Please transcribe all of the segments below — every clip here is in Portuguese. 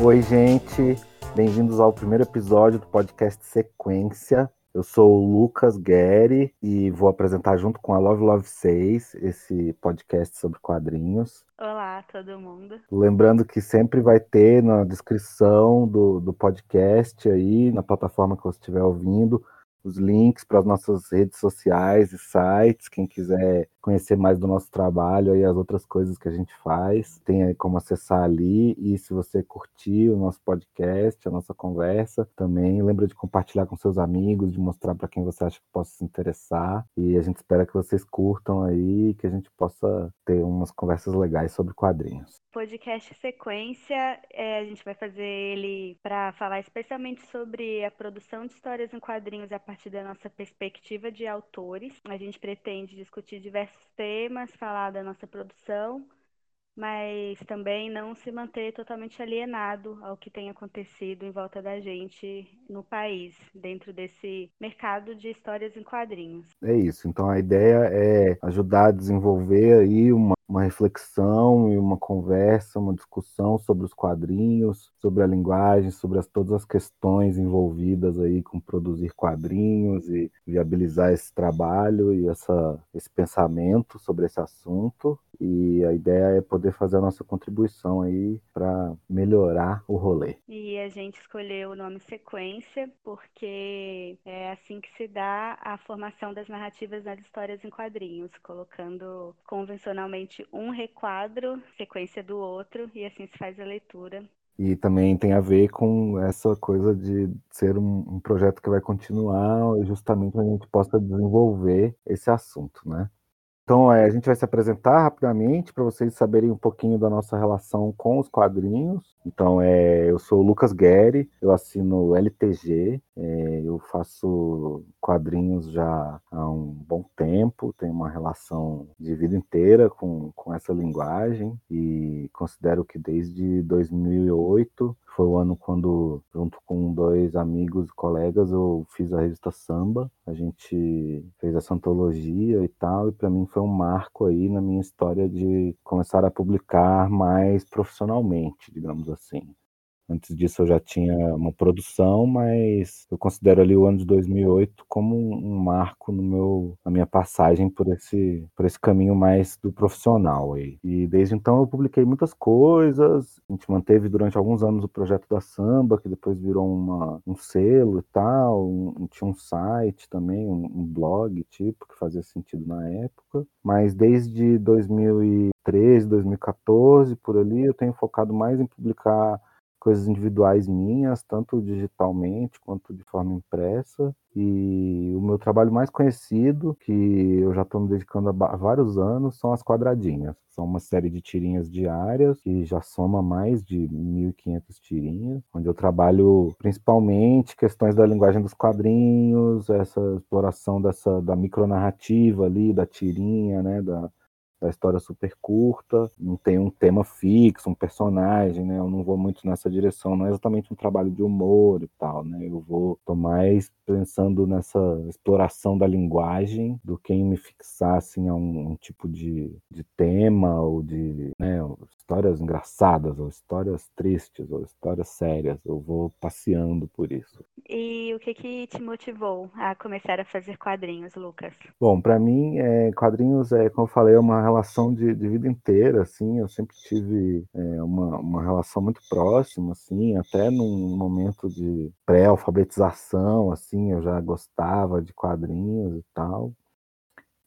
Oi, gente. Bem-vindos ao primeiro episódio do podcast Sequência. Eu sou o Lucas Guerri e vou apresentar junto com a Love Love 6 esse podcast sobre quadrinhos. Olá, todo mundo. Lembrando que sempre vai ter na descrição do, do podcast aí, na plataforma que você estiver ouvindo, os links para as nossas redes sociais e sites. Quem quiser conhecer mais do nosso trabalho e as outras coisas que a gente faz, tem aí como acessar ali. E se você curtir o nosso podcast, a nossa conversa, também lembra de compartilhar com seus amigos, de mostrar para quem você acha que possa se interessar. E a gente espera que vocês curtam aí, que a gente possa ter umas conversas legais sobre quadrinhos. Podcast Sequência, é, a gente vai fazer ele para falar especialmente sobre a produção de histórias em quadrinhos a partir da nossa perspectiva de autores. A gente pretende discutir diversos temas, falar da nossa produção, mas também não se manter totalmente alienado ao que tem acontecido em volta da gente no país, dentro desse mercado de histórias em quadrinhos. É isso. Então a ideia é ajudar a desenvolver aí uma uma reflexão e uma conversa, uma discussão sobre os quadrinhos, sobre a linguagem, sobre as, todas as questões envolvidas aí com produzir quadrinhos e viabilizar esse trabalho e essa, esse pensamento sobre esse assunto. E a ideia é poder fazer a nossa contribuição aí para melhorar o rolê. E a gente escolheu o nome Sequência porque é assim que se dá a formação das narrativas nas histórias em quadrinhos, colocando convencionalmente um requadro, sequência do outro, e assim se faz a leitura. E também tem a ver com essa coisa de ser um, um projeto que vai continuar justamente para a gente possa desenvolver esse assunto, né? Então, é, a gente vai se apresentar rapidamente para vocês saberem um pouquinho da nossa relação com os quadrinhos. Então, é, eu sou o Lucas Guerri, eu assino LTG, é, eu faço quadrinhos já há um bom tempo, tenho uma relação de vida inteira com, com essa linguagem e considero que desde 2008 foi o ano quando, junto com dois amigos e colegas, eu fiz a revista Samba. A gente fez essa antologia e tal, e para mim foi um marco aí na minha história de começar a publicar mais profissionalmente, digamos assim. Antes disso eu já tinha uma produção, mas eu considero ali o ano de 2008 como um, marco no meu, na minha passagem por esse, por esse caminho mais do profissional aí. E desde então eu publiquei muitas coisas, a gente manteve durante alguns anos o projeto da samba, que depois virou uma, um selo e tal, um, tinha um site também, um, um blog tipo, que fazia sentido na época. Mas desde 2013, 2014, por ali, eu tenho focado mais em publicar coisas individuais minhas, tanto digitalmente quanto de forma impressa. E o meu trabalho mais conhecido, que eu já estou me dedicando há vários anos, são as quadradinhas. São uma série de tirinhas diárias, que já soma mais de 1.500 tirinhas, onde eu trabalho principalmente questões da linguagem dos quadrinhos, essa exploração dessa da micronarrativa ali, da tirinha, né, da, da história super curta, não tem um tema fixo, um personagem, né? Eu não vou muito nessa direção, não é exatamente um trabalho de humor e tal, né? Eu vou tô mais pensando nessa exploração da linguagem do que em me fixar assim a um, um tipo de, de tema ou de, né, histórias engraçadas ou histórias tristes ou histórias sérias. Eu vou passeando por isso. E o que que te motivou a começar a fazer quadrinhos, Lucas? Bom, para mim, é, quadrinhos é, como eu falei, é uma relação de, de vida inteira, assim, eu sempre tive é, uma, uma relação muito próxima, assim, até num momento de pré-alfabetização, assim, eu já gostava de quadrinhos e tal.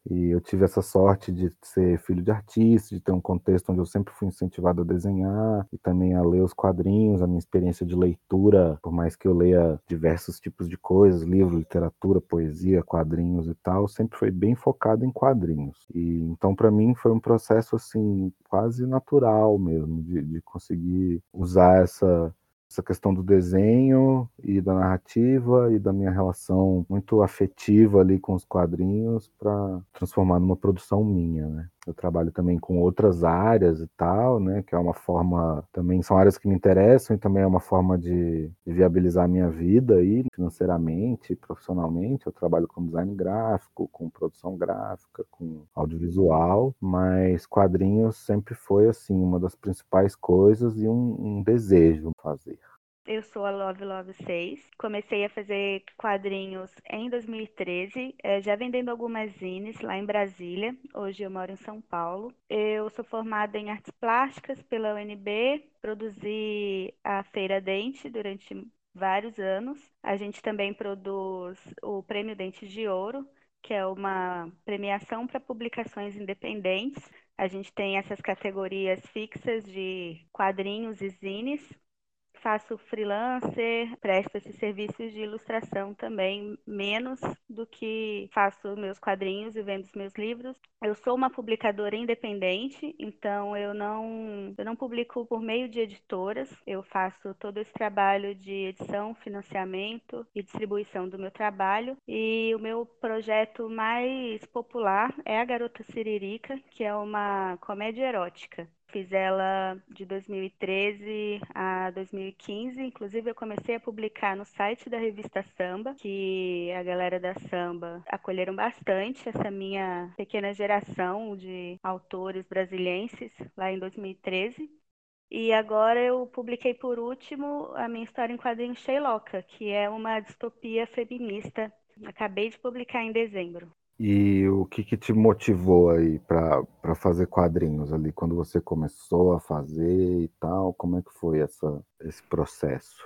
E eu tive essa sorte de ser filho de artista, de ter um contexto onde eu sempre fui incentivado a desenhar e também a ler os quadrinhos, a minha experiência de leitura, por mais que eu leia diversos tipos de coisas, livro, literatura, poesia, quadrinhos e tal, sempre foi bem focado em quadrinhos. E então para mim foi um processo assim quase natural mesmo de, de conseguir usar essa essa questão do desenho e da narrativa e da minha relação muito afetiva ali com os quadrinhos para transformar numa produção minha, né? Eu trabalho também com outras áreas e tal, né? Que é uma forma, também são áreas que me interessam e também é uma forma de, de viabilizar a minha vida aí, financeiramente, profissionalmente. Eu trabalho com design gráfico, com produção gráfica, com audiovisual, mas quadrinhos sempre foi, assim, uma das principais coisas e um, um desejo fazer. Eu sou a Love Love 6. Comecei a fazer quadrinhos em 2013, eh, já vendendo algumas zines lá em Brasília. Hoje eu moro em São Paulo. Eu sou formada em artes plásticas pela UNB, produzi a Feira Dente durante vários anos. A gente também produz o Prêmio Dentes de Ouro, que é uma premiação para publicações independentes. A gente tem essas categorias fixas de quadrinhos e zines faço freelancer, presto esses serviços de ilustração também, menos do que faço meus quadrinhos e vendo os meus livros. Eu sou uma publicadora independente, então eu não, eu não publico por meio de editoras, eu faço todo esse trabalho de edição, financiamento e distribuição do meu trabalho. E o meu projeto mais popular é A Garota Siririca, que é uma comédia erótica. Fiz ela de 2013 a 2015. Inclusive, eu comecei a publicar no site da revista Samba, que a galera da Samba acolheram bastante essa minha pequena geração de autores brasileiros lá em 2013. E agora eu publiquei por último a minha história em quadrinhos Sheilocca, que é uma distopia feminista. Acabei de publicar em dezembro. E o que, que te motivou aí para fazer quadrinhos ali, quando você começou a fazer e tal? Como é que foi essa, esse processo?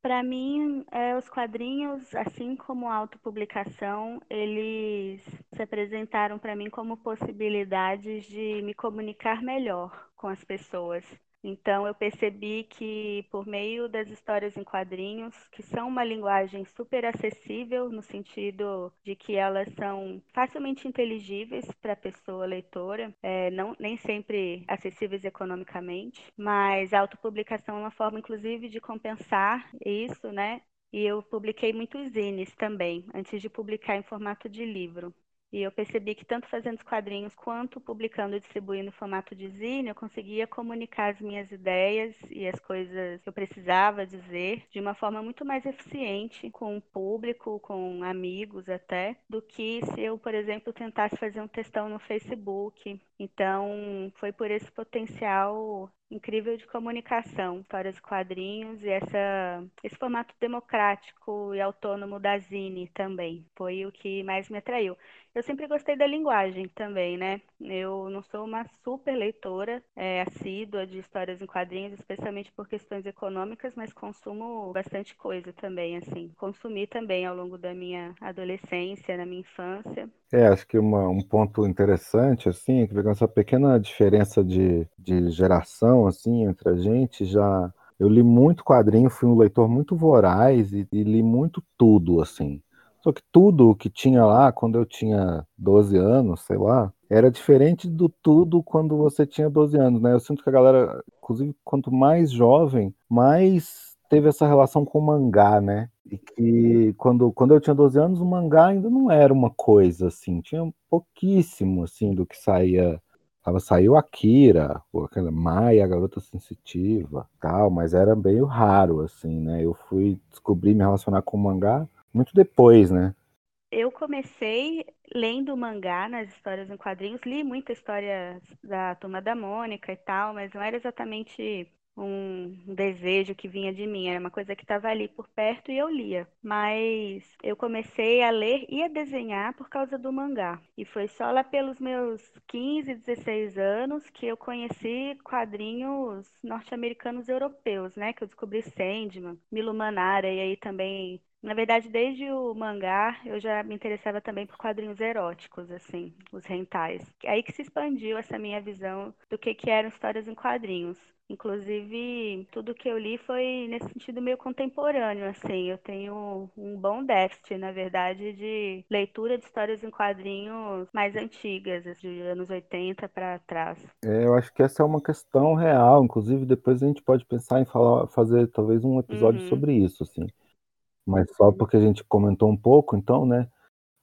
Para mim, é, os quadrinhos, assim como a autopublicação, eles se apresentaram para mim como possibilidades de me comunicar melhor com as pessoas. Então, eu percebi que, por meio das histórias em quadrinhos, que são uma linguagem super acessível, no sentido de que elas são facilmente inteligíveis para a pessoa leitora, é, não, nem sempre acessíveis economicamente, mas a autopublicação é uma forma, inclusive, de compensar isso, né? E eu publiquei muitos zines também, antes de publicar em formato de livro. E eu percebi que tanto fazendo os quadrinhos quanto publicando e distribuindo em formato de zine, eu conseguia comunicar as minhas ideias e as coisas que eu precisava dizer de uma forma muito mais eficiente com o público, com amigos até, do que se eu, por exemplo, tentasse fazer um textão no Facebook. Então, foi por esse potencial incrível de comunicação, histórias quadrinhos e essa, esse formato democrático e autônomo da Zine também. Foi o que mais me atraiu. Eu sempre gostei da linguagem também, né? Eu não sou uma super leitora é, assídua de histórias em quadrinhos, especialmente por questões econômicas, mas consumo bastante coisa também, assim. Consumi também ao longo da minha adolescência, na minha infância. É, acho que uma, um ponto interessante, assim, é que essa pequena diferença de, de geração, assim, entre a gente, já... Eu li muito quadrinho, fui um leitor muito voraz e, e li muito tudo, assim. Só que tudo que tinha lá, quando eu tinha 12 anos, sei lá, era diferente do tudo quando você tinha 12 anos, né? Eu sinto que a galera, inclusive, quanto mais jovem, mais teve essa relação com o mangá, né? E que quando, quando eu tinha 12 anos, o mangá ainda não era uma coisa assim, tinha pouquíssimo assim do que saía. Tava, saiu Akira, aquela Maia, a garota sensitiva, tal, mas era meio raro assim, né? Eu fui descobrir me relacionar com o mangá muito depois, né? Eu comecei lendo mangá nas histórias em quadrinhos, li muita história da Turma da Mônica e tal, mas não era exatamente um desejo que vinha de mim, era uma coisa que estava ali por perto e eu lia. Mas eu comecei a ler e a desenhar por causa do mangá. E foi só lá pelos meus 15, 16 anos que eu conheci quadrinhos norte-americanos europeus, né? Que eu descobri Sandman, Milo Manara e aí também na verdade, desde o mangá, eu já me interessava também por quadrinhos eróticos, assim, os rentais. Aí que se expandiu essa minha visão do que, que eram histórias em quadrinhos. Inclusive, tudo que eu li foi nesse sentido meio contemporâneo, assim. Eu tenho um bom déficit, na verdade, de leitura de histórias em quadrinhos mais antigas, de anos 80 para trás. É, eu acho que essa é uma questão real. Inclusive, depois a gente pode pensar em falar, fazer talvez um episódio uhum. sobre isso, assim mas só porque a gente comentou um pouco, então, né?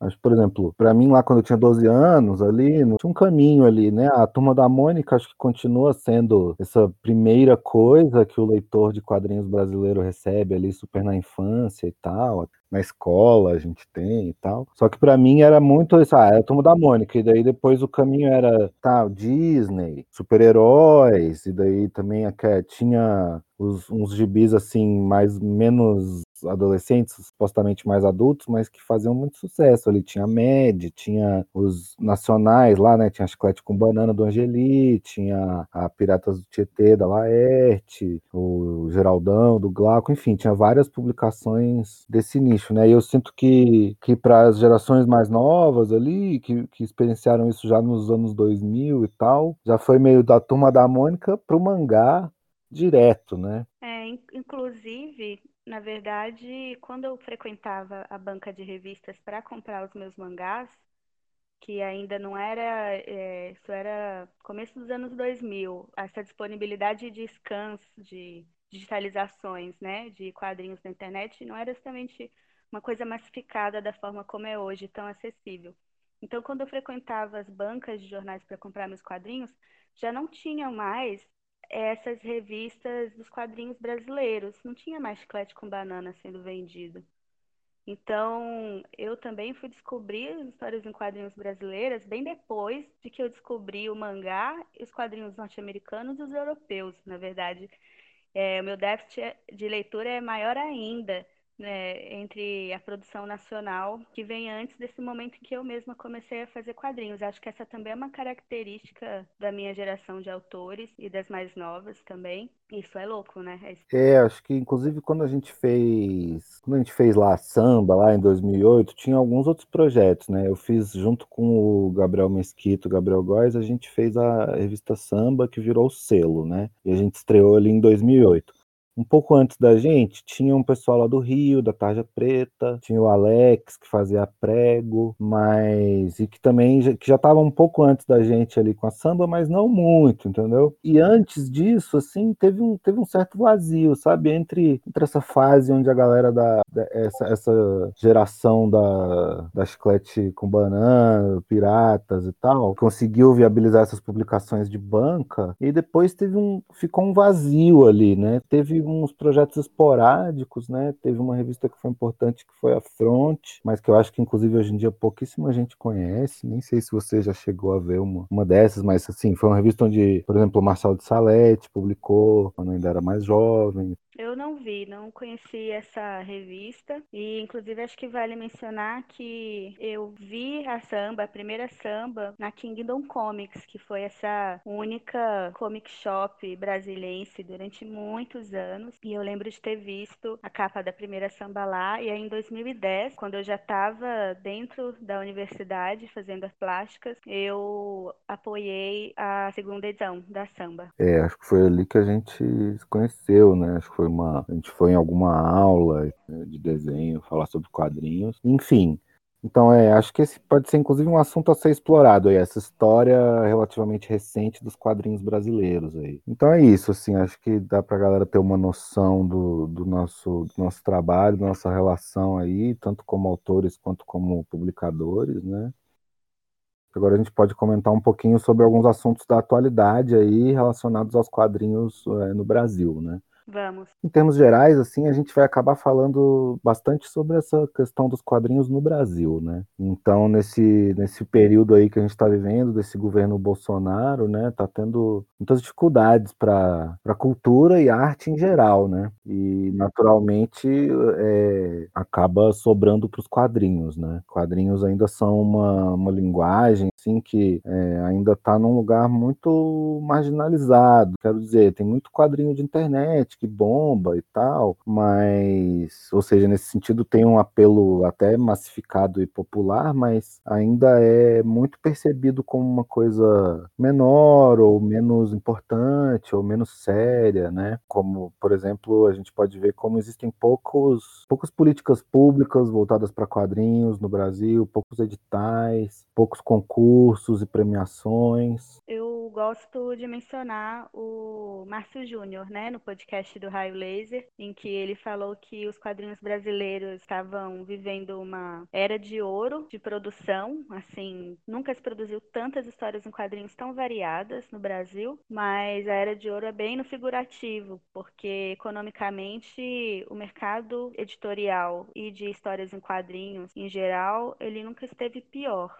Acho, por exemplo, para mim lá quando eu tinha 12 anos, ali, não tinha um caminho ali, né? A Turma da Mônica acho que continua sendo essa primeira coisa que o leitor de quadrinhos brasileiro recebe ali super na infância e tal na escola a gente tem e tal. Só que para mim era muito isso, ah, era a turma da Mônica, e daí depois o caminho era, tá, Disney, super-heróis, e daí também tinha os, uns gibis assim, mais menos adolescentes, supostamente mais adultos, mas que faziam muito sucesso. Ali tinha a Med, tinha os nacionais lá, né? Tinha a Chiclete com Banana do Angeli, tinha a Piratas do Tietê da Laerte, o Geraldão do Glauco, enfim, tinha várias publicações desse nicho, né? E eu sinto que, que para as gerações mais novas ali, que, que experienciaram isso já nos anos 2000 e tal, já foi meio da turma da Mônica pro mangá direto, né? É, inclusive, na verdade, quando eu frequentava a banca de revistas para comprar os meus mangás, que ainda não era, é, isso era começo dos anos 2000, essa disponibilidade de scans, de digitalizações, né, de quadrinhos na internet, não era justamente uma coisa massificada da forma como é hoje, tão acessível. Então, quando eu frequentava as bancas de jornais para comprar meus quadrinhos, já não tinham mais essas revistas dos quadrinhos brasileiros. Não tinha mais chiclete com banana sendo vendido. Então, eu também fui descobrir as histórias em quadrinhos brasileiras bem depois de que eu descobri o mangá, os quadrinhos norte-americanos e os europeus, na verdade. É, o meu déficit de leitura é maior ainda né, entre a produção nacional, que vem antes desse momento em que eu mesma comecei a fazer quadrinhos. Acho que essa também é uma característica da minha geração de autores e das mais novas também. Isso é louco, né? É, é acho que inclusive quando a gente fez, quando a gente fez lá samba lá em 2008, tinha alguns outros projetos, né? Eu fiz junto com o Gabriel Mesquito, Gabriel Góes, a gente fez a revista Samba que virou o selo, né? E a gente estreou ali em 2008. Um pouco antes da gente, tinha um pessoal lá do Rio, da Tarja Preta, tinha o Alex, que fazia prego, mas. e que também que já estava um pouco antes da gente ali com a samba, mas não muito, entendeu? E antes disso, assim, teve um, teve um certo vazio, sabe? Entre, entre essa fase onde a galera da. da essa, essa geração da, da chiclete com banana, piratas e tal, conseguiu viabilizar essas publicações de banca, e depois teve um. ficou um vazio ali, né? Teve uns projetos esporádicos, né? Teve uma revista que foi importante que foi a Front, mas que eu acho que inclusive hoje em dia pouquíssima gente conhece. Nem sei se você já chegou a ver uma, uma dessas, mas assim, foi uma revista onde, por exemplo, o Marcelo de Salete publicou quando ainda era mais jovem. Eu não vi, não conheci essa revista e inclusive acho que vale mencionar que eu vi a samba, a primeira samba na Kingdom Comics, que foi essa única comic shop brasileira durante muitos anos e eu lembro de ter visto a capa da primeira samba lá e aí em 2010, quando eu já estava dentro da universidade fazendo as plásticas, eu apoiei a segunda edição da samba. É, acho que foi ali que a gente se conheceu, né? Acho que foi uma. A gente foi em alguma aula de desenho, falar sobre quadrinhos. Enfim. Então, é, acho que esse pode ser inclusive um assunto a ser explorado aí, essa história relativamente recente dos quadrinhos brasileiros aí. Então é isso, assim, acho que dá pra galera ter uma noção do, do nosso, do nosso trabalho, da nossa relação aí, tanto como autores quanto como publicadores, né? Agora a gente pode comentar um pouquinho sobre alguns assuntos da atualidade aí relacionados aos quadrinhos é, no Brasil, né? Vamos. Em termos gerais, assim, a gente vai acabar falando bastante sobre essa questão dos quadrinhos no Brasil, né? Então, nesse, nesse período aí que a gente está vivendo, desse governo Bolsonaro, né, tá tendo muitas dificuldades para a cultura e arte em geral, né? E, naturalmente, é, acaba sobrando para os quadrinhos, né? Quadrinhos ainda são uma, uma linguagem, assim, que é, ainda está num lugar muito marginalizado. Quero dizer, tem muito quadrinho de internet que bomba e tal, mas, ou seja, nesse sentido tem um apelo até massificado e popular, mas ainda é muito percebido como uma coisa menor ou menos importante ou menos séria, né? Como, por exemplo, a gente pode ver como existem poucos, poucas políticas públicas voltadas para quadrinhos no Brasil, poucos editais, poucos concursos e premiações. Eu gosto de mencionar o Márcio Júnior, né, no podcast do Raio Laser, em que ele falou que os quadrinhos brasileiros estavam vivendo uma era de ouro de produção, assim, nunca se produziu tantas histórias em quadrinhos tão variadas no Brasil, mas a era de ouro é bem no figurativo, porque economicamente o mercado editorial e de histórias em quadrinhos em geral, ele nunca esteve pior.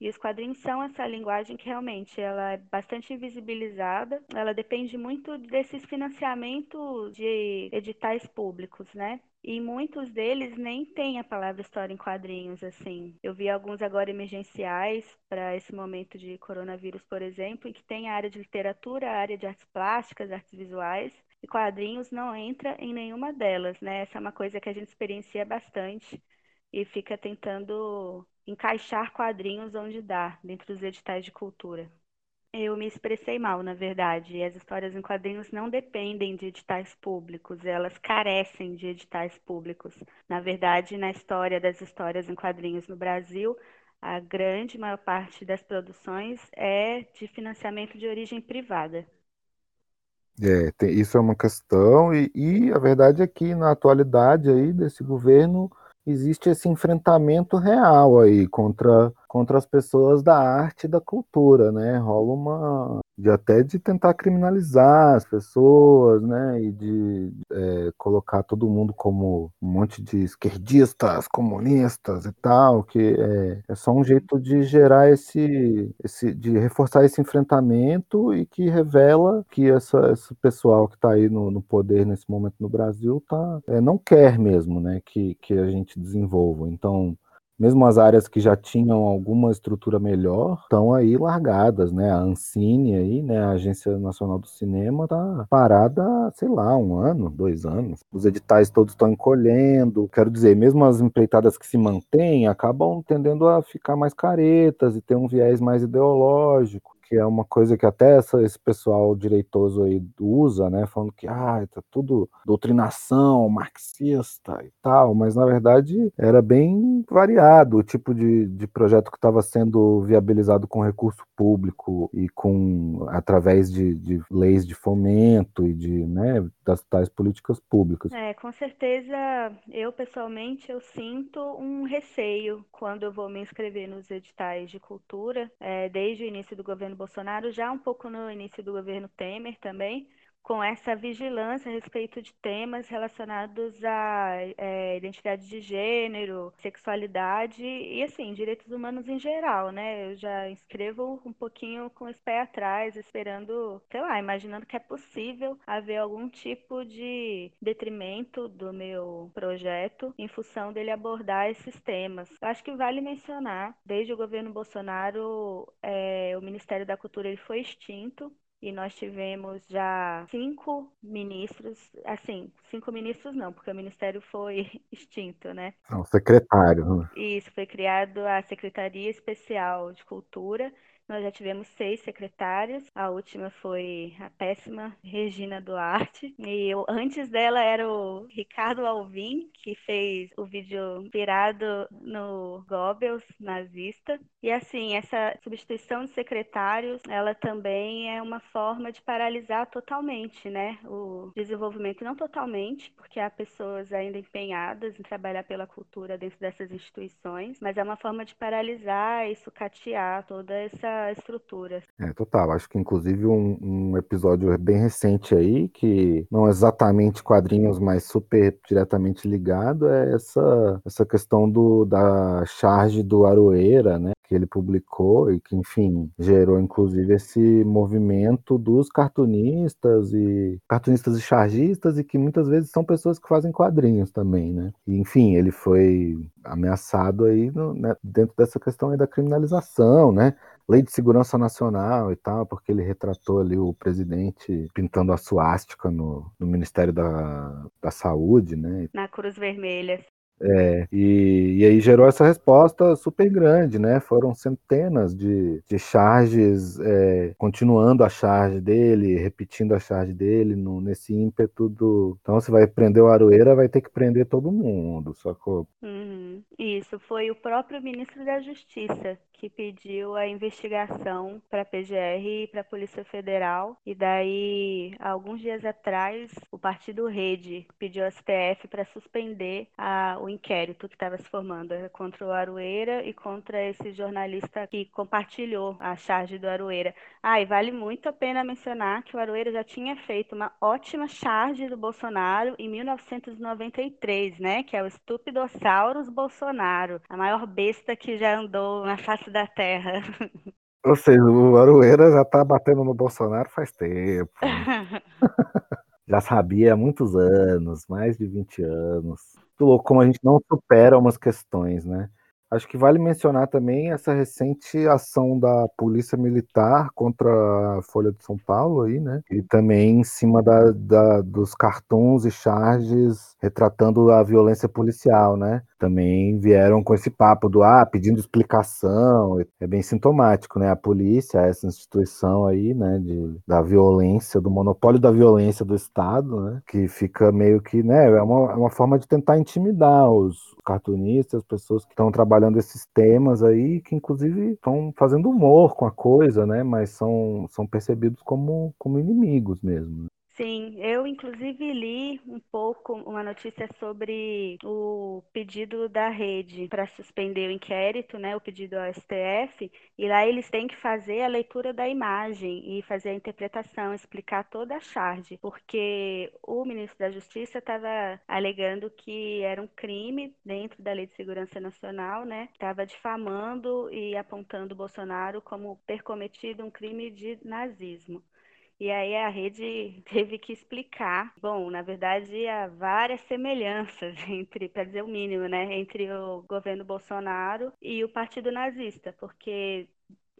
E os quadrinhos são essa linguagem que realmente ela é bastante invisibilizada. Ela depende muito desses financiamentos de editais públicos, né? E muitos deles nem têm a palavra história em quadrinhos, assim. Eu vi alguns agora emergenciais para esse momento de coronavírus, por exemplo, em que tem a área de literatura, a área de artes plásticas, artes visuais, e quadrinhos não entra em nenhuma delas, né? Essa é uma coisa que a gente experiencia bastante e fica tentando encaixar quadrinhos onde dá, dentro dos editais de cultura. Eu me expressei mal, na verdade. As histórias em quadrinhos não dependem de editais públicos, elas carecem de editais públicos. Na verdade, na história das histórias em quadrinhos no Brasil, a grande maior parte das produções é de financiamento de origem privada. É, tem, isso é uma questão, e, e a verdade é que na atualidade aí desse governo existe esse enfrentamento real aí contra, contra as pessoas da arte e da cultura, né? Rola uma de até de tentar criminalizar as pessoas, né? E de é, colocar todo mundo como um monte de esquerdistas, comunistas e tal, que é, é só um jeito de gerar esse, esse, de reforçar esse enfrentamento e que revela que essa, esse pessoal que está aí no, no, poder nesse momento no Brasil tá, é, não quer mesmo, né? Que, que a gente desenvolva. Então mesmo as áreas que já tinham alguma estrutura melhor estão aí largadas, né? A Ancine aí, né, a Agência Nacional do Cinema tá parada, sei lá, um ano, dois anos. Os editais todos estão encolhendo. Quero dizer, mesmo as empreitadas que se mantêm acabam tendendo a ficar mais caretas e ter um viés mais ideológico que é uma coisa que até essa, esse pessoal direitoso aí usa, né, falando que ah, tá tudo doutrinação marxista e tal, mas na verdade era bem variado o tipo de, de projeto que estava sendo viabilizado com recurso público e com através de, de leis de fomento e de, né, das tais políticas públicas. É, com certeza, eu pessoalmente eu sinto um receio quando eu vou me inscrever nos editais de cultura, é, desde o início do governo Bolsonaro, já um pouco no início do governo Temer também, com essa vigilância a respeito de temas relacionados à é, identidade de gênero, sexualidade e, assim, direitos humanos em geral, né? Eu já escrevo um pouquinho com esse pé atrás, esperando, sei lá, imaginando que é possível haver algum tipo de detrimento do meu projeto em função dele abordar esses temas. Eu acho que vale mencionar, desde o governo Bolsonaro, é, o Ministério da Cultura ele foi extinto, e nós tivemos já cinco ministros, assim, cinco ministros não, porque o ministério foi extinto, né? Não, secretário. Né? Isso, foi criado a Secretaria Especial de Cultura, nós já tivemos seis secretárias. A última foi a péssima Regina Duarte. E eu, antes dela era o Ricardo Alvim, que fez o vídeo inspirado no Goebbels nazista. E assim, essa substituição de secretários, ela também é uma forma de paralisar totalmente, né, o desenvolvimento, não totalmente, porque há pessoas ainda empenhadas em trabalhar pela cultura dentro dessas instituições, mas é uma forma de paralisar e sucatear toda essa estrutura. É, total. Acho que inclusive um, um, episódio bem recente aí, que não exatamente quadrinhos, mas super diretamente ligado, é essa, essa questão do, da charge do Aroeira, né? Que ele publicou e que, enfim, gerou inclusive esse movimento dos cartunistas e cartunistas e chargistas, e que muitas vezes são pessoas que fazem quadrinhos também, né? E, enfim, ele foi ameaçado aí no, né, dentro dessa questão aí da criminalização, né? Lei de segurança nacional e tal, porque ele retratou ali o presidente pintando a suástica no, no Ministério da, da Saúde, né? Na Cruz Vermelha. É, e, e, aí gerou essa resposta super grande, né? Foram centenas de, de charges, é, continuando a charge dele, repetindo a charge dele, no, nesse ímpeto do. Então, se vai prender o Aroeira, vai ter que prender todo mundo, sacou? Uhum. Isso, foi o próprio ministro da Justiça que pediu a investigação para a PGR e para a Polícia Federal. E daí, alguns dias atrás, o partido Rede pediu ao STF para suspender a, o inquérito que estava se formando contra o Aroeira e contra esse jornalista que compartilhou a charge do Aroeira. Ah, e vale muito a pena mencionar que o Aroeira já tinha feito uma ótima charge do Bolsonaro em 1993, né? Que é o Estupidossauros Bolsonaro, a maior besta que já andou na face face da terra. Ou seja, o Aroeira já tá batendo no Bolsonaro faz tempo. já sabia há muitos anos, mais de 20 anos. Muito louco como a gente não supera umas questões, né? Acho que vale mencionar também essa recente ação da Polícia Militar contra a Folha de São Paulo aí, né? E também em cima da, da, dos cartões e charges retratando a violência policial, né? Também vieram com esse papo do ah, pedindo explicação. É bem sintomático, né? A polícia, essa instituição aí, né, de, da violência, do monopólio da violência do Estado, né? Que fica meio que, né, é uma, é uma forma de tentar intimidar os cartunistas, as pessoas que estão trabalhando esses temas aí, que inclusive estão fazendo humor com a coisa, né? Mas são, são percebidos como, como inimigos mesmo. Sim, eu inclusive li um pouco uma notícia sobre o pedido da rede para suspender o inquérito, né, o pedido ao STF, e lá eles têm que fazer a leitura da imagem e fazer a interpretação, explicar toda a charge, porque o ministro da Justiça estava alegando que era um crime dentro da Lei de Segurança Nacional, né, estava difamando e apontando Bolsonaro como ter cometido um crime de nazismo. E aí a rede teve que explicar. Bom, na verdade, há várias semelhanças entre, para dizer o mínimo, né, entre o governo Bolsonaro e o Partido Nazista, porque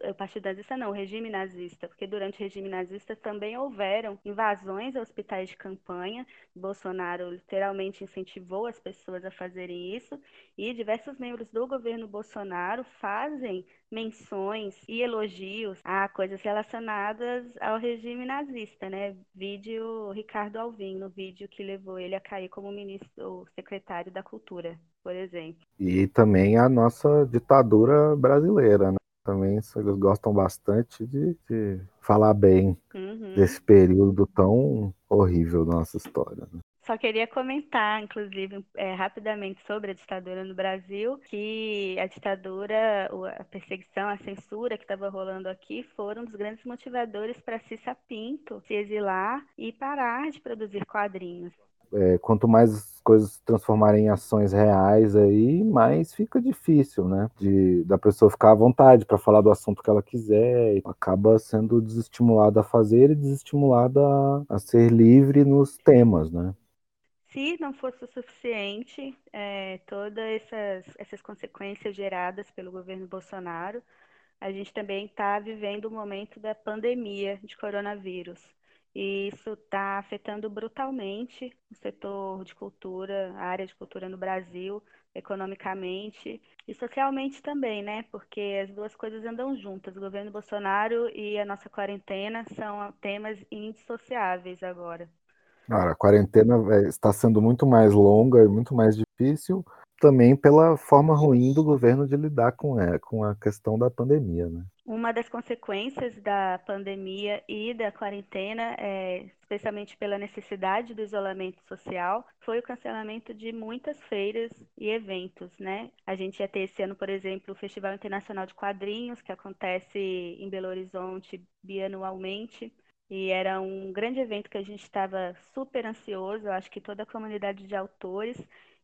o Partido Nazista não, o regime nazista, porque durante o regime nazista também houveram invasões a hospitais de campanha. Bolsonaro literalmente incentivou as pessoas a fazerem isso, e diversos membros do governo Bolsonaro fazem menções e elogios a coisas relacionadas ao regime nazista, né? Vídeo Ricardo Alvim, no vídeo que levou ele a cair como ministro, secretário da Cultura, por exemplo. E também a nossa ditadura brasileira, né? Também eles gostam bastante de, de falar bem uhum. desse período tão horrível da nossa história. Né? Só queria comentar, inclusive, é, rapidamente sobre a ditadura no Brasil, que a ditadura, a perseguição, a censura que estava rolando aqui foram um dos grandes motivadores para Cissa Pinto se exilar e parar de produzir quadrinhos é, quanto mais coisas se transformarem em ações reais aí, mais fica difícil, né? De da pessoa ficar à vontade para falar do assunto que ela quiser, acaba sendo desestimulada a fazer e desestimulada a, a ser livre nos temas, né? Se não fosse o suficiente, é, todas essas, essas consequências geradas pelo governo Bolsonaro, a gente também está vivendo o momento da pandemia de coronavírus. E isso está afetando brutalmente o setor de cultura, a área de cultura no Brasil, economicamente e socialmente também, né? Porque as duas coisas andam juntas. O governo Bolsonaro e a nossa quarentena são temas indissociáveis agora. Cara, a quarentena é, está sendo muito mais longa e muito mais difícil, também pela forma ruim do governo de lidar com, é, com a questão da pandemia, né? Uma das consequências da pandemia e da quarentena, é, especialmente pela necessidade do isolamento social, foi o cancelamento de muitas feiras e eventos, né? A gente ia ter esse ano, por exemplo, o Festival Internacional de Quadrinhos, que acontece em Belo Horizonte bianualmente. E era um grande evento que a gente estava super ansioso, eu acho que toda a comunidade de autores.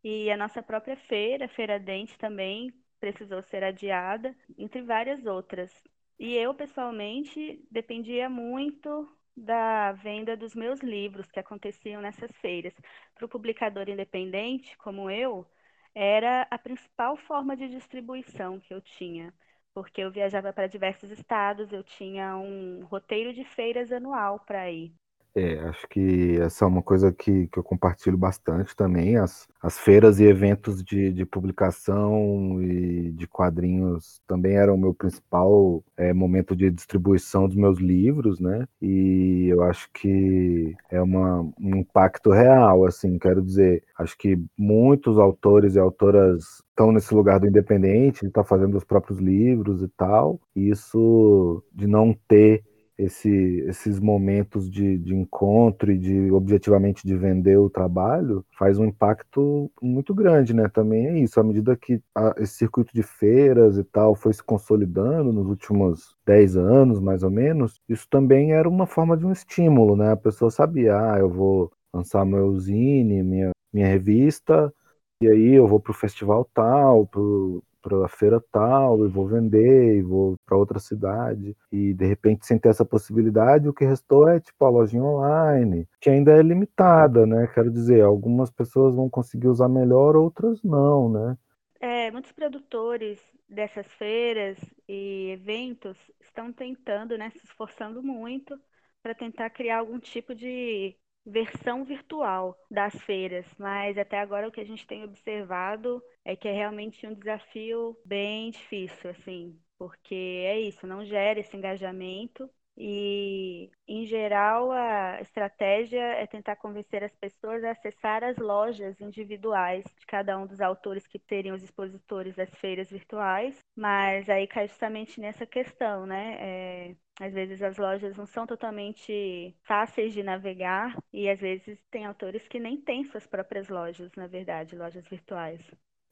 E a nossa própria feira, Feira Dente, também precisou ser adiada, entre várias outras. E eu, pessoalmente, dependia muito da venda dos meus livros que aconteciam nessas feiras. Para o publicador independente, como eu, era a principal forma de distribuição que eu tinha, porque eu viajava para diversos estados, eu tinha um roteiro de feiras anual para ir. É, acho que essa é uma coisa que, que eu compartilho bastante também. As, as feiras e eventos de, de publicação e de quadrinhos também eram o meu principal é, momento de distribuição dos meus livros, né? E eu acho que é uma, um impacto real, assim, quero dizer, acho que muitos autores e autoras estão nesse lugar do independente, está fazendo os próprios livros e tal. E isso de não ter esse, esses momentos de, de, encontro e de objetivamente de vender o trabalho faz um impacto muito grande, né? Também é isso, à medida que a, esse circuito de feiras e tal foi se consolidando nos últimos 10 anos, mais ou menos, isso também era uma forma de um estímulo, né? A pessoa sabia, ah, eu vou lançar meu zine, minha, minha revista, e aí eu vou para o festival tal, pro, para a feira tal e vou vender e vou para outra cidade e de repente sem ter essa possibilidade o que restou é tipo a lojinha online que ainda é limitada né? Quero dizer algumas pessoas vão conseguir usar melhor outras não né? É, muitos produtores dessas feiras e eventos estão tentando né se esforçando muito para tentar criar algum tipo de versão virtual das feiras, mas até agora o que a gente tem observado é que é realmente um desafio bem difícil, assim, porque é isso, não gera esse engajamento e, em geral, a estratégia é tentar convencer as pessoas a acessar as lojas individuais de cada um dos autores que teriam os expositores das feiras virtuais, mas aí cai justamente nessa questão, né? É, às vezes as lojas não são totalmente fáceis de navegar e às vezes tem autores que nem têm suas próprias lojas, na verdade, lojas virtuais.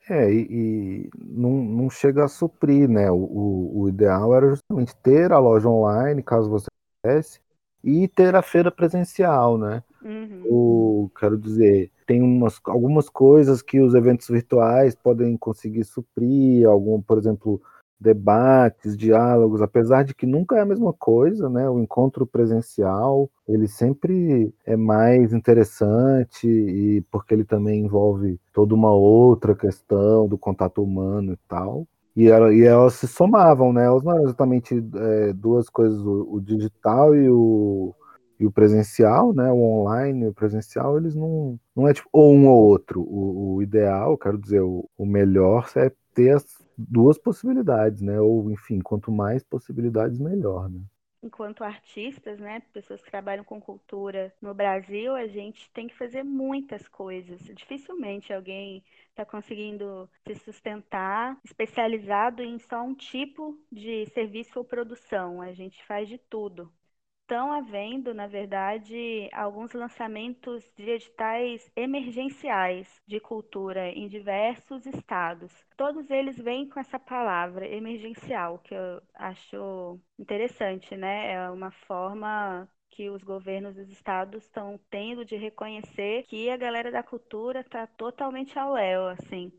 É, e, e não, não chega a suprir, né? O, o, ideal era justamente ter a loja online, caso você quisesse, e ter a feira presencial, né? Uhum. O, quero dizer, tem umas, algumas coisas que os eventos virtuais podem conseguir suprir, algum, por exemplo, debates, diálogos, apesar de que nunca é a mesma coisa, né? O encontro presencial, ele sempre é mais interessante e porque ele também envolve toda uma outra questão do contato humano e tal. E, ela, e elas se somavam, né? Elas não eram exatamente é, duas coisas, o, o, digital e o, e o presencial, né? O online e o presencial, eles não, não é tipo ou um ou outro. O, o ideal, quero dizer, o, o melhor é ter as duas possibilidades, né? Ou, enfim, quanto mais possibilidades, melhor, né? Enquanto artistas, né, pessoas que trabalham com cultura no Brasil, a gente tem que fazer muitas coisas. Dificilmente alguém está conseguindo se sustentar especializado em só um tipo de serviço ou produção. A gente faz de tudo estão havendo, na verdade, alguns lançamentos de editais emergenciais de cultura em diversos estados. Todos eles vêm com essa palavra emergencial, que eu acho interessante, né? É uma forma que os governos dos estados estão tendo de reconhecer que a galera da cultura está totalmente ao léu, assim.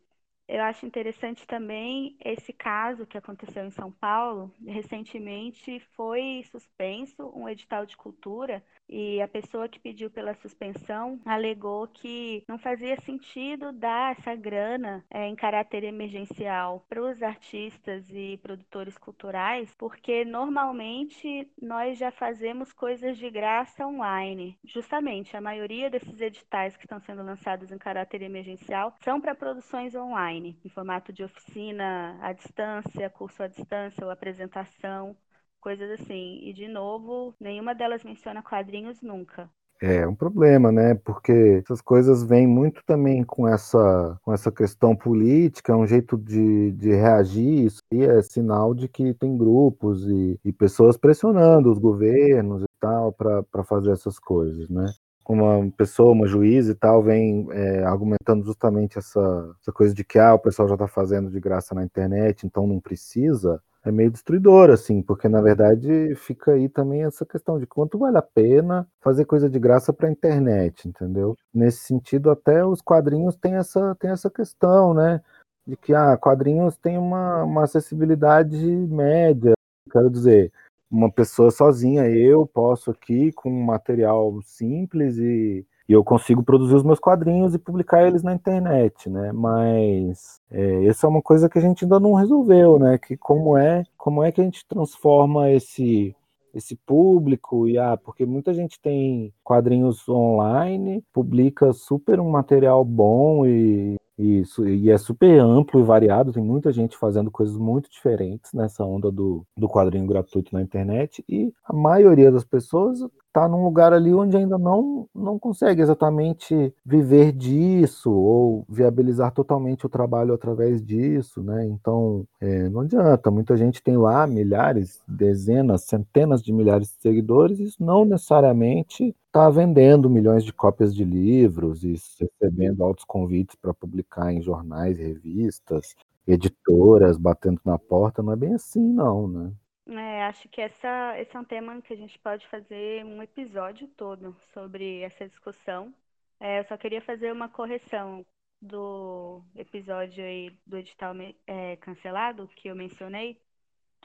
Eu acho interessante também esse caso que aconteceu em São Paulo. Recentemente foi suspenso um edital de cultura e a pessoa que pediu pela suspensão alegou que não fazia sentido dar essa grana é, em caráter emergencial para os artistas e produtores culturais, porque normalmente nós já fazemos coisas de graça online. Justamente, a maioria desses editais que estão sendo lançados em caráter emergencial são para produções online, em formato de oficina à distância, curso à distância ou apresentação coisas assim. E, de novo, nenhuma delas menciona quadrinhos nunca. É um problema, né? Porque essas coisas vêm muito também com essa, com essa questão política, é um jeito de, de reagir. Isso aí é sinal de que tem grupos e, e pessoas pressionando os governos e tal para fazer essas coisas, né? uma pessoa, uma juiz e tal, vem é, argumentando justamente essa, essa coisa de que ah, o pessoal já está fazendo de graça na internet, então não precisa é meio destruidor, assim, porque na verdade fica aí também essa questão de quanto vale a pena fazer coisa de graça para a internet, entendeu? Nesse sentido, até os quadrinhos têm essa, têm essa questão, né? De que ah, quadrinhos têm uma, uma acessibilidade média, quero dizer, uma pessoa sozinha, eu posso aqui com um material simples e e eu consigo produzir os meus quadrinhos e publicar eles na internet, né? Mas é, essa é uma coisa que a gente ainda não resolveu, né? Que como é, como é que a gente transforma esse esse público e ah, porque muita gente tem quadrinhos online, publica super um material bom e isso, e é super amplo e variado, tem muita gente fazendo coisas muito diferentes nessa onda do, do quadrinho gratuito na internet, e a maioria das pessoas está num lugar ali onde ainda não, não consegue exatamente viver disso ou viabilizar totalmente o trabalho através disso, né? Então, é, não adianta. Muita gente tem lá milhares, dezenas, centenas de milhares de seguidores, e isso não necessariamente está vendendo milhões de cópias de livros e recebendo altos convites para publicar em jornais, revistas, editoras batendo na porta. Não é bem assim, não, né? É, acho que essa, esse é um tema que a gente pode fazer um episódio todo sobre essa discussão. É, eu só queria fazer uma correção do episódio aí do edital é, cancelado que eu mencionei.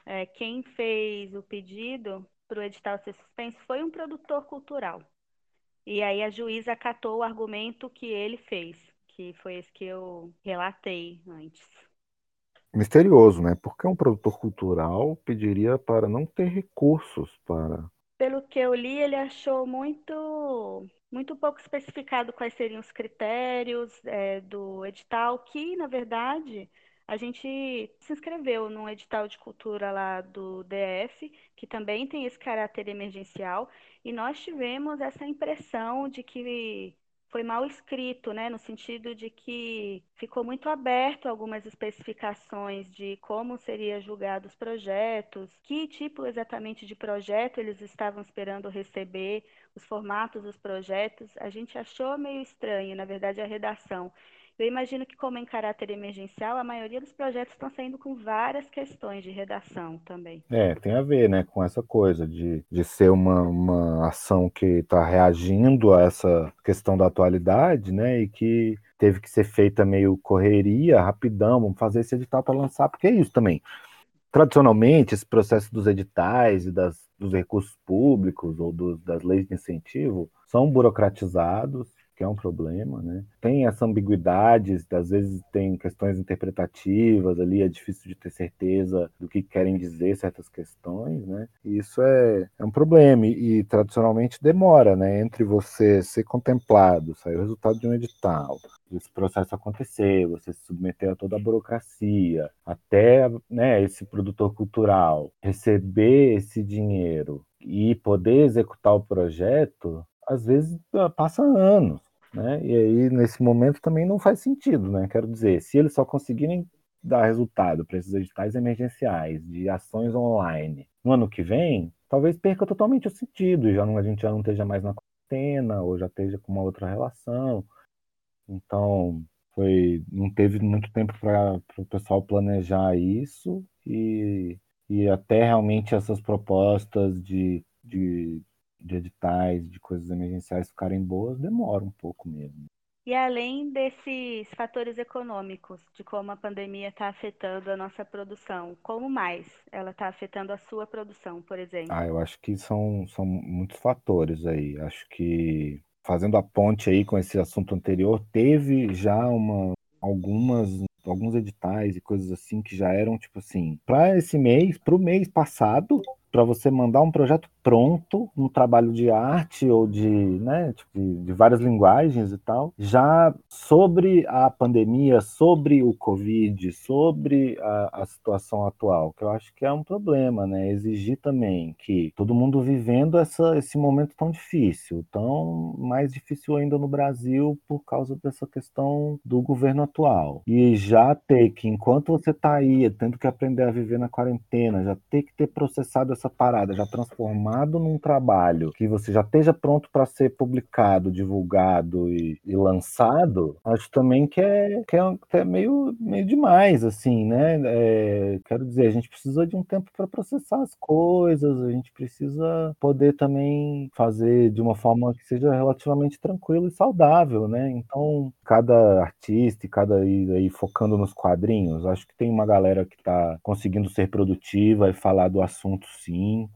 É, quem fez o pedido para o edital ser suspenso foi um produtor cultural. E aí a juíza acatou o argumento que ele fez, que foi esse que eu relatei antes misterioso, né? Porque um produtor cultural pediria para não ter recursos para. Pelo que eu li, ele achou muito muito pouco especificado quais seriam os critérios é, do edital, que, na verdade, a gente se inscreveu num edital de cultura lá do DF, que também tem esse caráter emergencial, e nós tivemos essa impressão de que foi mal escrito, né, no sentido de que ficou muito aberto algumas especificações de como seria julgado os projetos, que tipo exatamente de projeto eles estavam esperando receber, os formatos dos projetos. A gente achou meio estranho, na verdade, a redação. Eu imagino que, como em caráter emergencial, a maioria dos projetos estão saindo com várias questões de redação também. É, tem a ver, né, com essa coisa de, de ser uma, uma ação que está reagindo a essa questão da atualidade, né, e que teve que ser feita meio correria, rapidão, vamos fazer esse edital para lançar, porque é isso também. Tradicionalmente, esse processo dos editais e das, dos recursos públicos ou das leis de incentivo são burocratizados, que é um problema, né? Tem essa ambiguidade, às vezes tem questões interpretativas ali, é difícil de ter certeza do que querem dizer certas questões, né? E isso é, é um problema e, e tradicionalmente demora, né? Entre você ser contemplado, sair o resultado de um edital, esse processo acontecer, você se submeter a toda a burocracia, até né, esse produtor cultural receber esse dinheiro e poder executar o projeto, às vezes passa anos. Né? E aí, nesse momento, também não faz sentido, né? Quero dizer, se eles só conseguirem dar resultado para esses editais emergenciais de ações online no ano que vem, talvez perca totalmente o sentido, e já não, a gente já não esteja mais na quarentena, ou já esteja com uma outra relação. Então, foi, não teve muito tempo para o pessoal planejar isso, e, e até realmente essas propostas de, de de editais, de coisas emergenciais ficarem boas, demora um pouco mesmo. E além desses fatores econômicos, de como a pandemia está afetando a nossa produção, como mais ela está afetando a sua produção, por exemplo? Ah, eu acho que são, são muitos fatores aí. Acho que, fazendo a ponte aí com esse assunto anterior, teve já uma, algumas alguns editais e coisas assim que já eram tipo assim, para esse mês, para o mês passado, para você mandar um projeto pronto, um trabalho de arte ou de, né, tipo, de, de, várias linguagens e tal, já sobre a pandemia, sobre o Covid, sobre a, a, situação atual, que eu acho que é um problema, né? Exigir também que todo mundo vivendo essa, esse momento tão difícil, tão mais difícil ainda no Brasil por causa dessa questão do governo atual. E já ter que, enquanto você está aí, tendo que aprender a viver na quarentena, já ter que ter processado essa parada, já transformado num trabalho que você já esteja pronto para ser publicado, divulgado e, e, lançado, acho também que é, que é, que é meio, meio demais, assim, né? É, quero dizer, a gente precisa de um tempo para processar as coisas, a gente precisa poder também fazer de uma forma que seja relativamente tranquila e saudável, né? Então, cada artista e cada aí, aí focando nos quadrinhos, acho que tem uma galera que está conseguindo ser produtiva e falar do assunto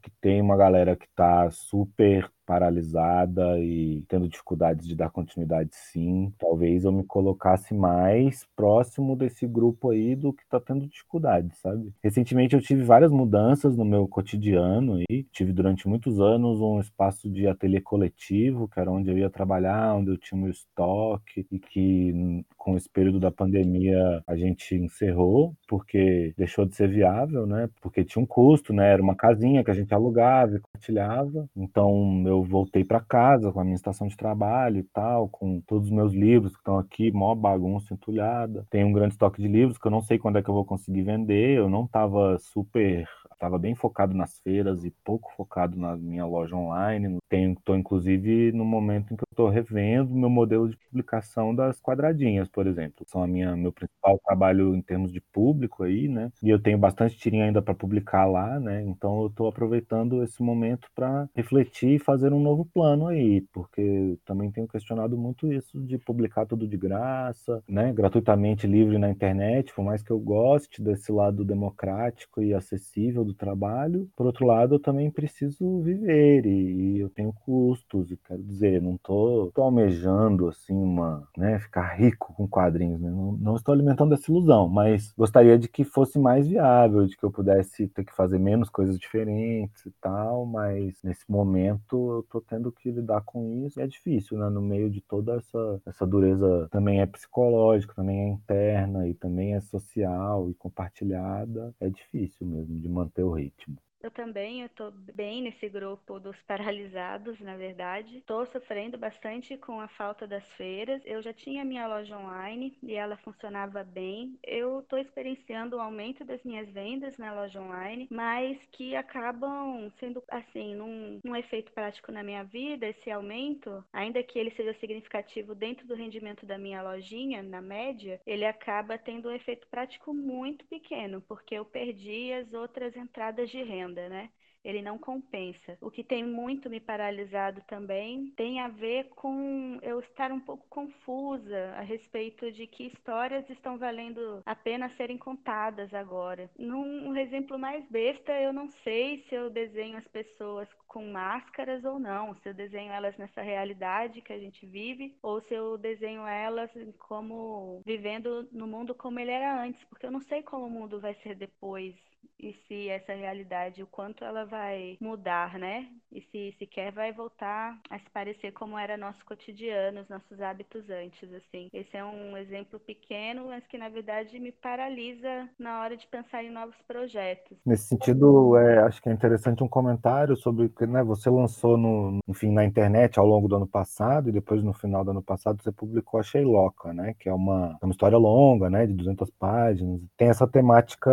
que tem uma galera que está super paralisada e tendo dificuldades de dar continuidade, sim. Talvez eu me colocasse mais próximo desse grupo aí do que está tendo dificuldade, sabe? Recentemente eu tive várias mudanças no meu cotidiano e tive durante muitos anos um espaço de ateliê coletivo, que era onde eu ia trabalhar, onde eu tinha meu estoque e que com esse período da pandemia a gente encerrou porque deixou de ser viável, né? Porque tinha um custo, né? Era uma casinha que a gente alugava e compartilhava. Então eu voltei para casa com a minha estação de trabalho e tal, com todos os meus livros que estão aqui, mó bagunça entulhada. Tem um grande estoque de livros que eu não sei quando é que eu vou conseguir vender. Eu não estava super estava bem focado nas feiras e pouco focado na minha loja online. Estou, inclusive, no momento em que eu estou revendo meu modelo de publicação das quadradinhas, por exemplo. São a minha meu principal trabalho em termos de público aí, né? E eu tenho bastante tirinha ainda para publicar lá, né? Então eu estou aproveitando esse momento para refletir e fazer um novo plano aí, porque também tenho questionado muito isso de publicar tudo de graça, né? Gratuitamente livre na internet, por mais que eu goste desse lado democrático e acessível do trabalho. Por outro lado, eu também preciso viver e, e eu tenho custos, e quero dizer, não estou almejando assim uma, né, ficar rico com quadrinhos, né? não, não estou alimentando essa ilusão, mas gostaria de que fosse mais viável, de que eu pudesse ter que fazer menos coisas diferentes e tal, mas nesse momento eu estou tendo que lidar com isso e é difícil, né? No meio de toda essa, essa dureza também é psicológica, também é interna e também é social e compartilhada, é difícil mesmo de manter o ritmo. Eu também, eu tô bem nesse grupo dos paralisados, na verdade. Estou sofrendo bastante com a falta das feiras. Eu já tinha minha loja online e ela funcionava bem. Eu estou experienciando o um aumento das minhas vendas na loja online, mas que acabam sendo, assim, num, num efeito prático na minha vida, esse aumento, ainda que ele seja significativo dentro do rendimento da minha lojinha, na média, ele acaba tendo um efeito prático muito pequeno, porque eu perdi as outras entradas de renda né? Ele não compensa. O que tem muito me paralisado também tem a ver com eu estar um pouco confusa a respeito de que histórias estão valendo a pena serem contadas agora. Num exemplo mais besta, eu não sei se eu desenho as pessoas com máscaras ou não, se eu desenho elas nessa realidade que a gente vive, ou se eu desenho elas como vivendo no mundo como ele era antes, porque eu não sei como o mundo vai ser depois e se essa realidade, o quanto ela vai mudar, né? E se sequer vai voltar a se parecer como era nosso cotidiano, os nossos hábitos antes, assim. Esse é um exemplo pequeno, mas que na verdade me paralisa na hora de pensar em novos projetos. Nesse sentido, é, acho que é interessante um comentário sobre que né, você lançou no, enfim, na internet ao longo do ano passado e depois no final do ano passado você publicou a Sheiloca, né? Que é uma, uma história longa, né? De 200 páginas. Tem essa temática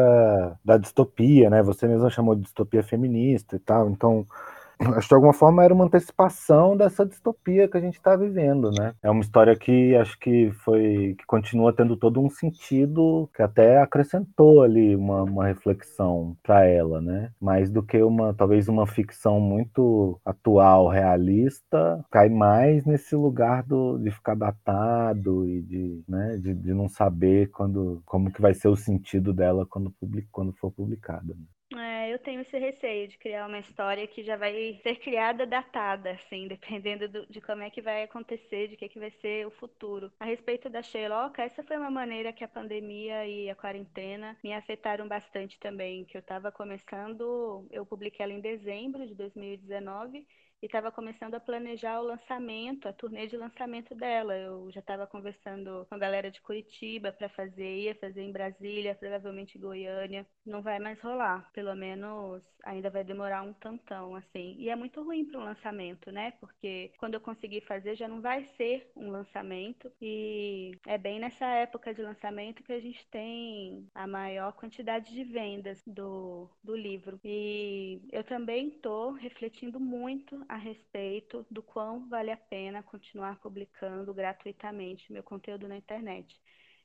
da distopia, né? Você mesmo chamou de distopia feminista e tal. Então, acho que de alguma forma era uma antecipação dessa distopia que a gente está vivendo, né? É uma história que acho que foi que continua tendo todo um sentido que até acrescentou ali uma, uma reflexão para ela, né? Mais do que uma talvez uma ficção muito atual, realista, cai mais nesse lugar do, de ficar datado e de, né, de, de não saber quando como que vai ser o sentido dela quando, public, quando for publicada. Né? É, eu tenho esse receio de criar uma história que já vai ser criada datada, assim, dependendo do, de como é que vai acontecer, de que, que vai ser o futuro. A respeito da Sherlock, essa foi uma maneira que a pandemia e a quarentena me afetaram bastante também, que eu estava começando, eu publiquei ela em dezembro de 2019 e estava começando a planejar o lançamento, a turnê de lançamento dela. Eu já estava conversando com a galera de Curitiba para fazer, ia fazer em Brasília, provavelmente Goiânia. Não vai mais rolar, pelo menos ainda vai demorar um tantão, assim. E é muito ruim para o lançamento, né? Porque quando eu conseguir fazer já não vai ser um lançamento e é bem nessa época de lançamento que a gente tem a maior quantidade de vendas do, do livro. E eu também estou refletindo muito a respeito do quão vale a pena continuar publicando gratuitamente meu conteúdo na internet.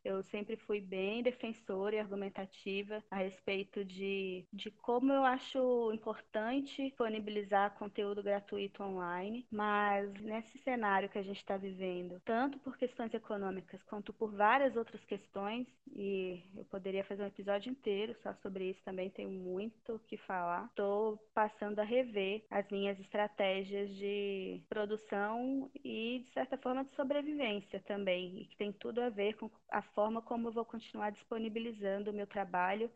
Eu sempre fui bem defensora e argumentativa a respeito de, de como eu acho importante disponibilizar conteúdo gratuito online, mas nesse cenário que a gente está vivendo, tanto por questões econômicas quanto por várias outras questões, e eu poderia fazer um episódio inteiro só sobre isso também, tenho muito o que falar. Estou passando a rever as minhas estratégias de produção e, de certa forma, de sobrevivência também, e que tem tudo a ver com a forma como eu vou continuar disponibilizando o meu trabalho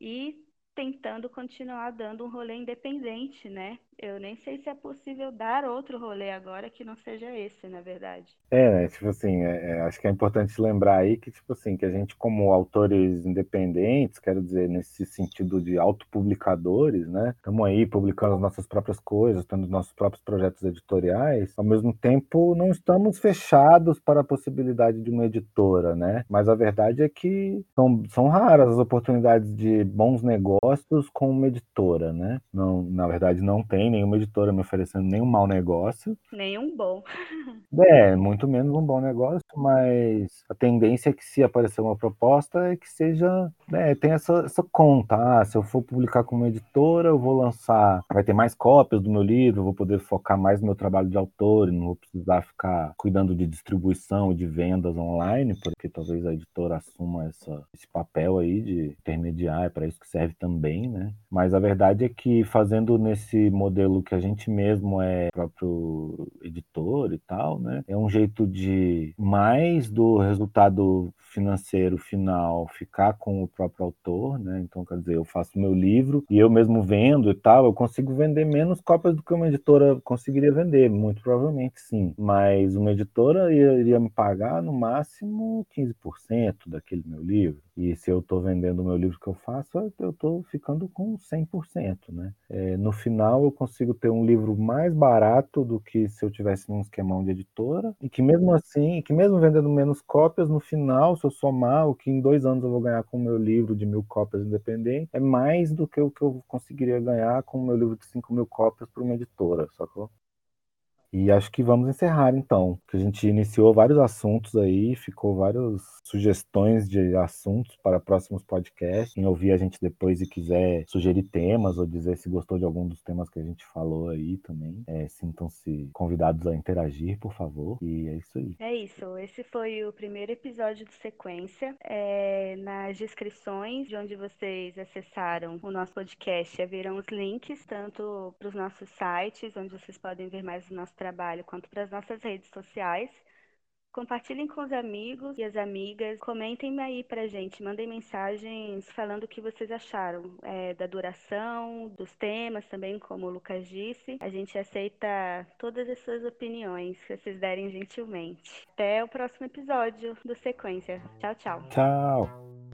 e tentando continuar dando um rolê independente, né? Eu nem sei se é possível dar outro rolê agora que não seja esse, na verdade. É, né? Tipo assim, é, é, acho que é importante lembrar aí que, tipo assim, que a gente, como autores independentes, quero dizer, nesse sentido de autopublicadores, né? Estamos aí publicando as nossas próprias coisas, tendo nossos próprios projetos editoriais, ao mesmo tempo não estamos fechados para a possibilidade de uma editora, né? Mas a verdade é que são, são raras as oportunidades de bons negócios com uma editora, né? Não, na verdade, não tem tem nenhuma editora me oferecendo nenhum mau negócio. Nenhum bom. É, muito menos um bom negócio, mas a tendência é que se aparecer uma proposta é que seja, né, tem essa, essa conta. Ah, se eu for publicar com uma editora, eu vou lançar, vai ter mais cópias do meu livro, eu vou poder focar mais no meu trabalho de autor, não vou precisar ficar cuidando de distribuição e de vendas online, porque talvez a editora assuma essa, esse papel aí de intermediar, é para isso que serve também, né? Mas a verdade é que fazendo nesse modelo que a gente mesmo é próprio editor e tal, né? É um jeito de mais do resultado financeiro final ficar com o próprio autor, né? Então, quer dizer, eu faço meu livro e eu mesmo vendo e tal, eu consigo vender menos cópias do que uma editora conseguiria vender, muito provavelmente sim. Mas uma editora iria me pagar no máximo 15% daquele meu livro. E se eu estou vendendo o meu livro que eu faço, eu estou ficando com 100%, né? É, no final, eu consigo ter um livro mais barato do que se eu tivesse num esquemão de editora, e que mesmo assim, que mesmo vendendo menos cópias, no final, se eu somar o que em dois anos eu vou ganhar com o meu livro de mil cópias independente, é mais do que o que eu conseguiria ganhar com o meu livro de 5 mil cópias para uma editora, sacou? E acho que vamos encerrar então, que a gente iniciou vários assuntos aí, ficou várias sugestões de assuntos para próximos podcasts. Quem ouvir a gente depois e quiser sugerir temas ou dizer se gostou de algum dos temas que a gente falou aí também, é, sintam-se convidados a interagir, por favor. E é isso aí. É isso. Esse foi o primeiro episódio do Sequência. É, nas descrições de onde vocês acessaram o nosso podcast haverão os links, tanto para os nossos sites, onde vocês podem ver mais do nosso trabalho trabalho quanto para as nossas redes sociais. Compartilhem com os amigos e as amigas. Comentem aí pra gente. Mandem mensagens falando o que vocês acharam é, da duração, dos temas também, como o Lucas disse. A gente aceita todas as suas opiniões, se vocês derem gentilmente. Até o próximo episódio do Sequência. Tchau, tchau. Tchau.